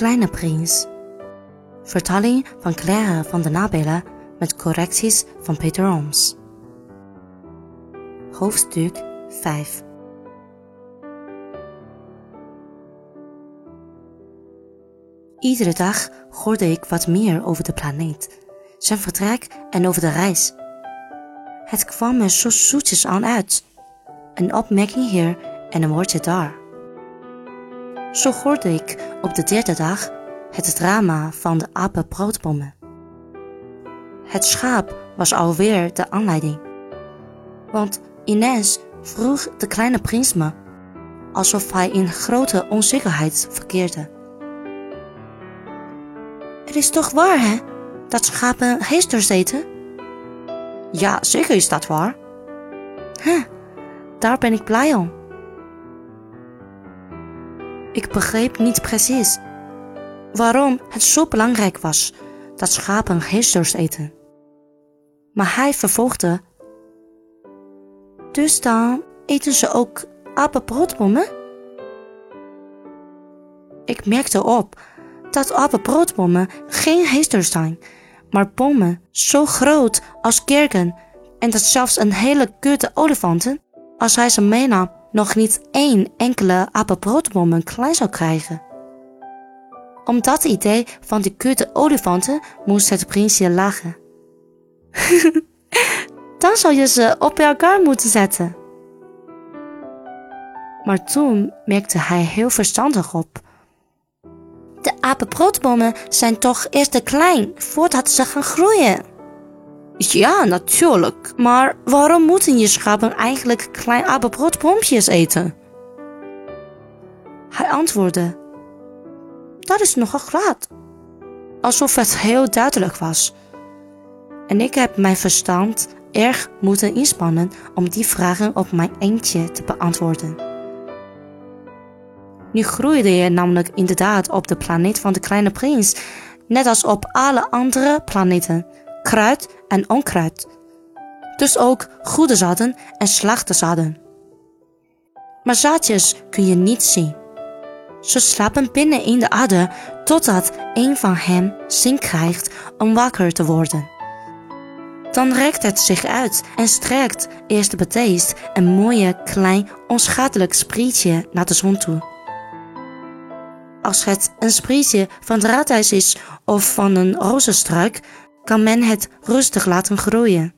Kleine Prins. Vertaling van Claire van de Nabelen met correcties van Peter Ooms. Hoofdstuk 5 Iedere dag hoorde ik wat meer over de planeet, zijn vertrek en over de reis. Het kwam me zo zoetjes aan uit. Een opmerking hier en een woordje daar. Zo hoorde ik op de derde dag het drama van de apenbroodbommen. Het schaap was alweer de aanleiding. Want ineens vroeg de kleine prins me, alsof hij in grote onzekerheid verkeerde. Het is toch waar, hè, dat schapen heesters eten? Ja, zeker is dat waar. Huh, daar ben ik blij om. Ik begreep niet precies waarom het zo belangrijk was dat schapen heesters eten. Maar hij vervolgde: Dus dan eten ze ook apenbroodbommen? Ik merkte op dat apenbroodbommen geen heesters zijn, maar bommen zo groot als kerken en dat zelfs een hele kudde olifanten, als hij ze meenam, nog niet één enkele apenbroodbommen klein zou krijgen. Om dat idee van die kudde olifanten moest het prinsje lachen. Dan zou je ze op elkaar moeten zetten. Maar toen merkte hij heel verstandig op. De apenbroodbommen zijn toch eerst te klein voordat ze gaan groeien. Ja, natuurlijk. Maar waarom moeten je schapen eigenlijk klein apenbroodbompjes eten? Hij antwoordde: Dat is nogal glad. Alsof het heel duidelijk was. En ik heb mijn verstand erg moeten inspannen om die vragen op mijn eentje te beantwoorden. Nu groeide je namelijk inderdaad op de planeet van de kleine prins, net als op alle andere planeten, kruid en onkruid. Dus ook goede zaden en slechte zaden. Maar zaadjes kun je niet zien. Ze slapen binnen in de aarde totdat een van hen zin krijgt om wakker te worden. Dan rekt het zich uit en strekt eerst beteest een mooie, klein, onschadelijk sprietje naar de zon toe. Als het een sprietje van draadijs is of van een rozenstruik, kan men het rustig laten groeien.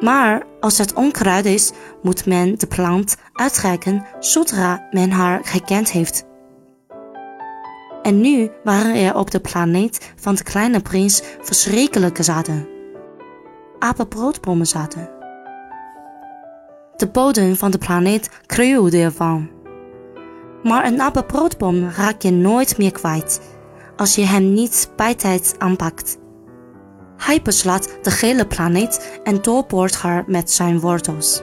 Maar als het onkruid is, moet men de plant uitreiken zodra men haar gekend heeft. En nu waren er op de planeet van de kleine prins verschrikkelijke zaden. Apenbroodbommen zaten. De bodem van de planeet kreuwde ervan. Maar een apenbroodbom raak je nooit meer kwijt als je hem niet bij tijd aanpakt. Hij beslaat de hele planeet en doorboort haar met zijn wortels.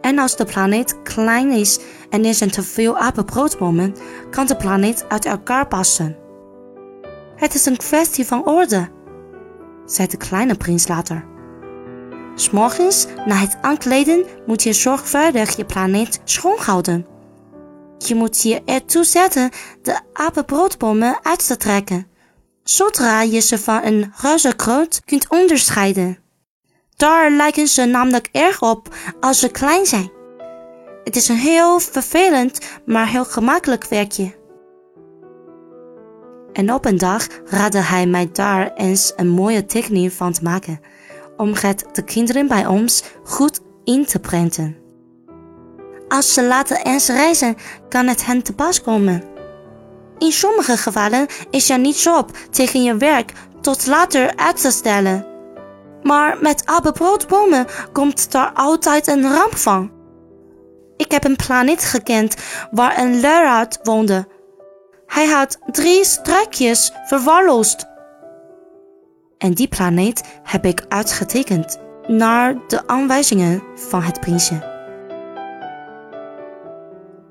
En als de planeet klein is en er zijn te veel apenbroodbommen, kan de planeet uit elkaar passen. Het is een kwestie van orde, zei de kleine prins later. S'morgens, na het aankleden, moet je zorgvuldig je planeet schoonhouden. Je moet je ertoe zetten de apenbroodbommen uit te trekken zodra je ze van een reuzenkroot kunt onderscheiden. Daar lijken ze namelijk erg op als ze klein zijn. Het is een heel vervelend, maar heel gemakkelijk werkje. En op een dag raadde hij mij daar eens een mooie tekening van te maken, om het de kinderen bij ons goed in te prenten. Als ze later eens reizen, kan het hen te pas komen. In sommige gevallen is er niets op tegen je werk tot later uit te stellen. Maar met apenbroodbomen komt daar altijd een ramp van. Ik heb een planeet gekend waar een luiraard woonde. Hij had drie strijkjes verwaarloosd. En die planeet heb ik uitgetekend naar de aanwijzingen van het prinsje.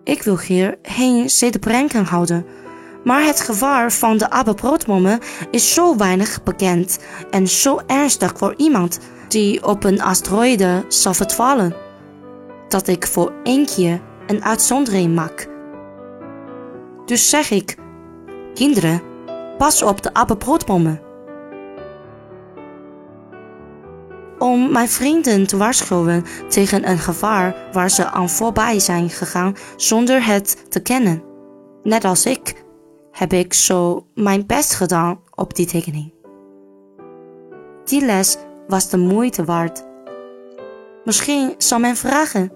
Ik wil hier geen zedebrenken houden maar het gevaar van de apenbroodbommen is zo weinig bekend en zo ernstig voor iemand die op een asteroïde zal vervallen, dat ik voor één keer een uitzondering maak. Dus zeg ik, Kinderen, pas op de apenpootbomen. Om mijn vrienden te waarschuwen tegen een gevaar waar ze aan voorbij zijn gegaan zonder het te kennen. Net als ik, heb ik zo mijn best gedaan op die tekening. Die les was de moeite waard. Misschien zal men vragen: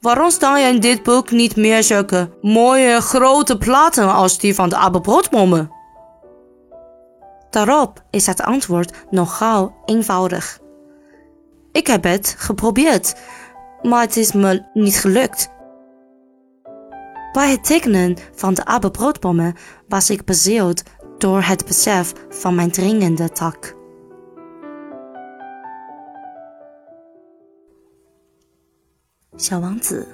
Waarom staan er in dit boek niet meer zulke mooie grote platen als die van de apenbroodbommen? Daarop is het antwoord nogal eenvoudig. Ik heb het geprobeerd, maar het is me niet gelukt. Bij het tekenen van de apenbroodbommen was ik bezield door het besef van mijn dringende tak. 小王子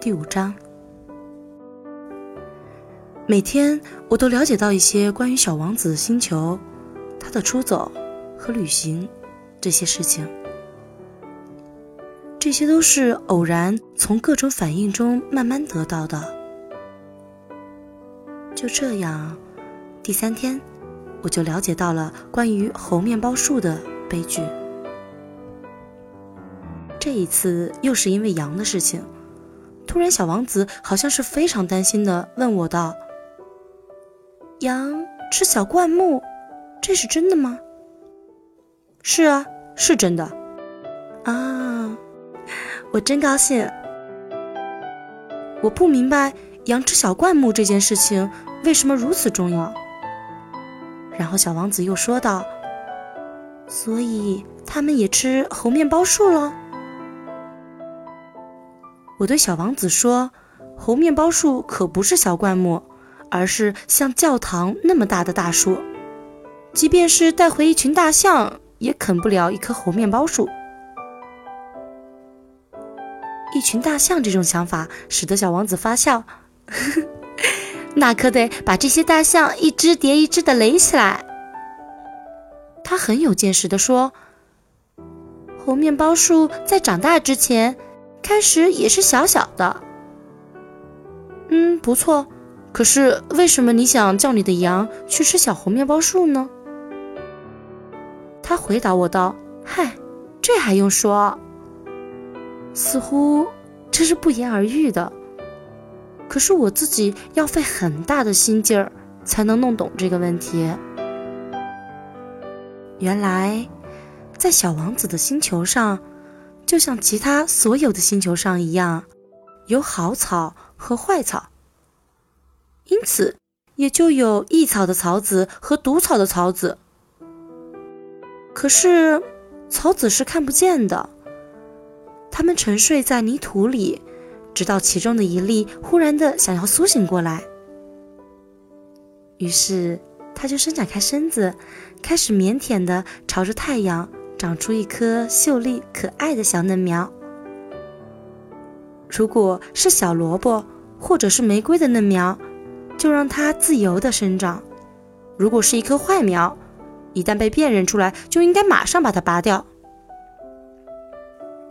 第五章。每天我都了解到一些关于小王子星球、他的出走和旅行这些事情。这些都是偶然从各种反应中慢慢得到的。就这样，第三天我就了解到了关于猴面包树的悲剧。这一次又是因为羊的事情。突然，小王子好像是非常担心的问我道：“羊吃小灌木，这是真的吗？”“是啊，是真的。”“啊，我真高兴。”“我不明白羊吃小灌木这件事情为什么如此重要。”然后小王子又说道：“所以他们也吃猴面包树了。”我对小王子说：“猴面包树可不是小灌木，而是像教堂那么大的大树。即便是带回一群大象，也啃不了一棵猴面包树。”一群大象这种想法使得小王子发笑，那可得把这些大象一只叠一只的垒起来。他很有见识地说：“猴面包树在长大之前。”开始也是小小的，嗯，不错。可是为什么你想叫你的羊去吃小红面包树呢？他回答我道：“嗨，这还用说？似乎这是不言而喻的。可是我自己要费很大的心劲儿才能弄懂这个问题。原来，在小王子的星球上。”就像其他所有的星球上一样，有好草和坏草，因此也就有益草的草籽和毒草的草籽。可是草籽是看不见的，它们沉睡在泥土里，直到其中的一粒忽然的想要苏醒过来，于是它就伸展开身子，开始腼腆的朝着太阳。长出一棵秀丽可爱的小嫩苗。如果是小萝卜或者是玫瑰的嫩苗，就让它自由的生长；如果是一棵坏苗，一旦被辨认出来，就应该马上把它拔掉。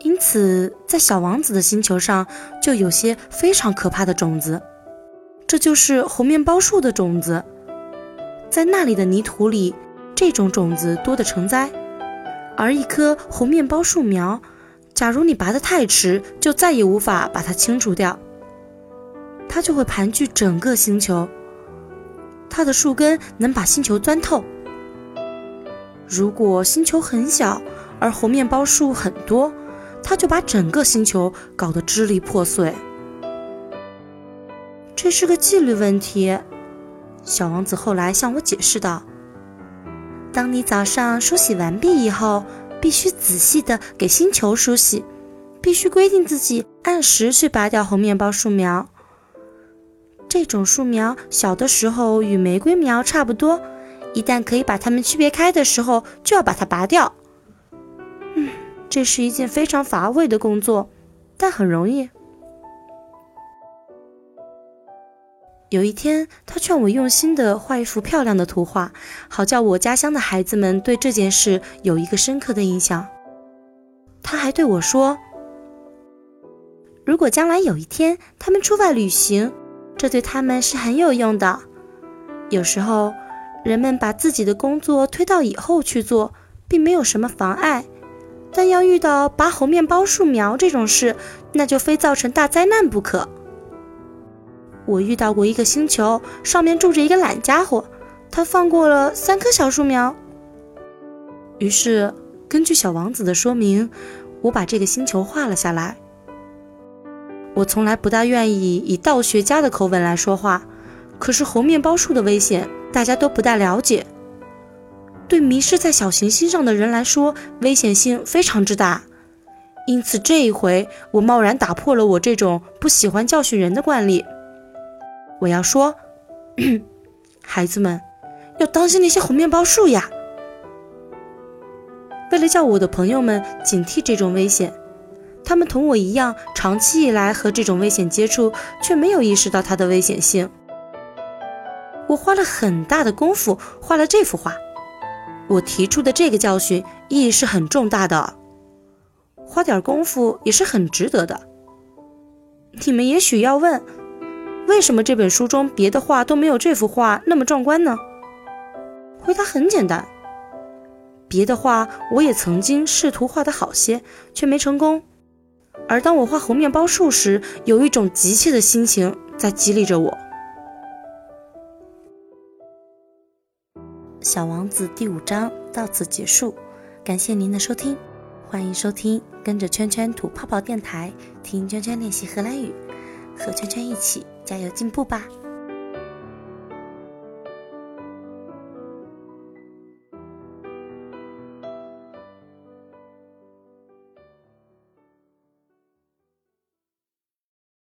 因此，在小王子的星球上，就有些非常可怕的种子，这就是红面包树的种子。在那里的泥土里，这种种子多得成灾。而一棵红面包树苗，假如你拔得太迟，就再也无法把它清除掉。它就会盘踞整个星球，它的树根能把星球钻透。如果星球很小，而红面包树很多，它就把整个星球搞得支离破碎。这是个纪律问题，小王子后来向我解释道。当你早上梳洗完毕以后，必须仔细的给星球梳洗，必须规定自己按时去拔掉红面包树苗。这种树苗小的时候与玫瑰苗差不多，一旦可以把它们区别开的时候，就要把它拔掉。这是一件非常乏味的工作，但很容易。有一天，他劝我用心的画一幅漂亮的图画，好叫我家乡的孩子们对这件事有一个深刻的印象。他还对我说：“如果将来有一天他们出外旅行，这对他们是很有用的。有时候，人们把自己的工作推到以后去做，并没有什么妨碍。但要遇到拔猴面包树苗这种事，那就非造成大灾难不可。我遇到过一个星球，上面住着一个懒家伙，他放过了三棵小树苗。于是，根据小王子的说明，我把这个星球画了下来。我从来不大愿意以道学家的口吻来说话。可是猴面包树的危险，大家都不大了解。对迷失在小行星上的人来说，危险性非常之大。因此这一回，我贸然打破了我这种不喜欢教训人的惯例。我要说，孩子们要当心那些红面包树呀！为了叫我的朋友们警惕这种危险，他们同我一样，长期以来和这种危险接触，却没有意识到它的危险性。我花了很大的功夫画了这幅画，我提出的这个教训意义是很重大的，花点功夫也是很值得的。你们也许要问，为什么这本书中别的画都没有这幅画那么壮观呢？回答很简单，别的画我也曾经试图画得好些，却没成功。而当我画红面包树时，有一种急切的心情在激励着我。小王子第五章到此结束，感谢您的收听，欢迎收听跟着圈圈吐泡泡电台，听圈圈练习荷兰语，和圈圈一起加油进步吧。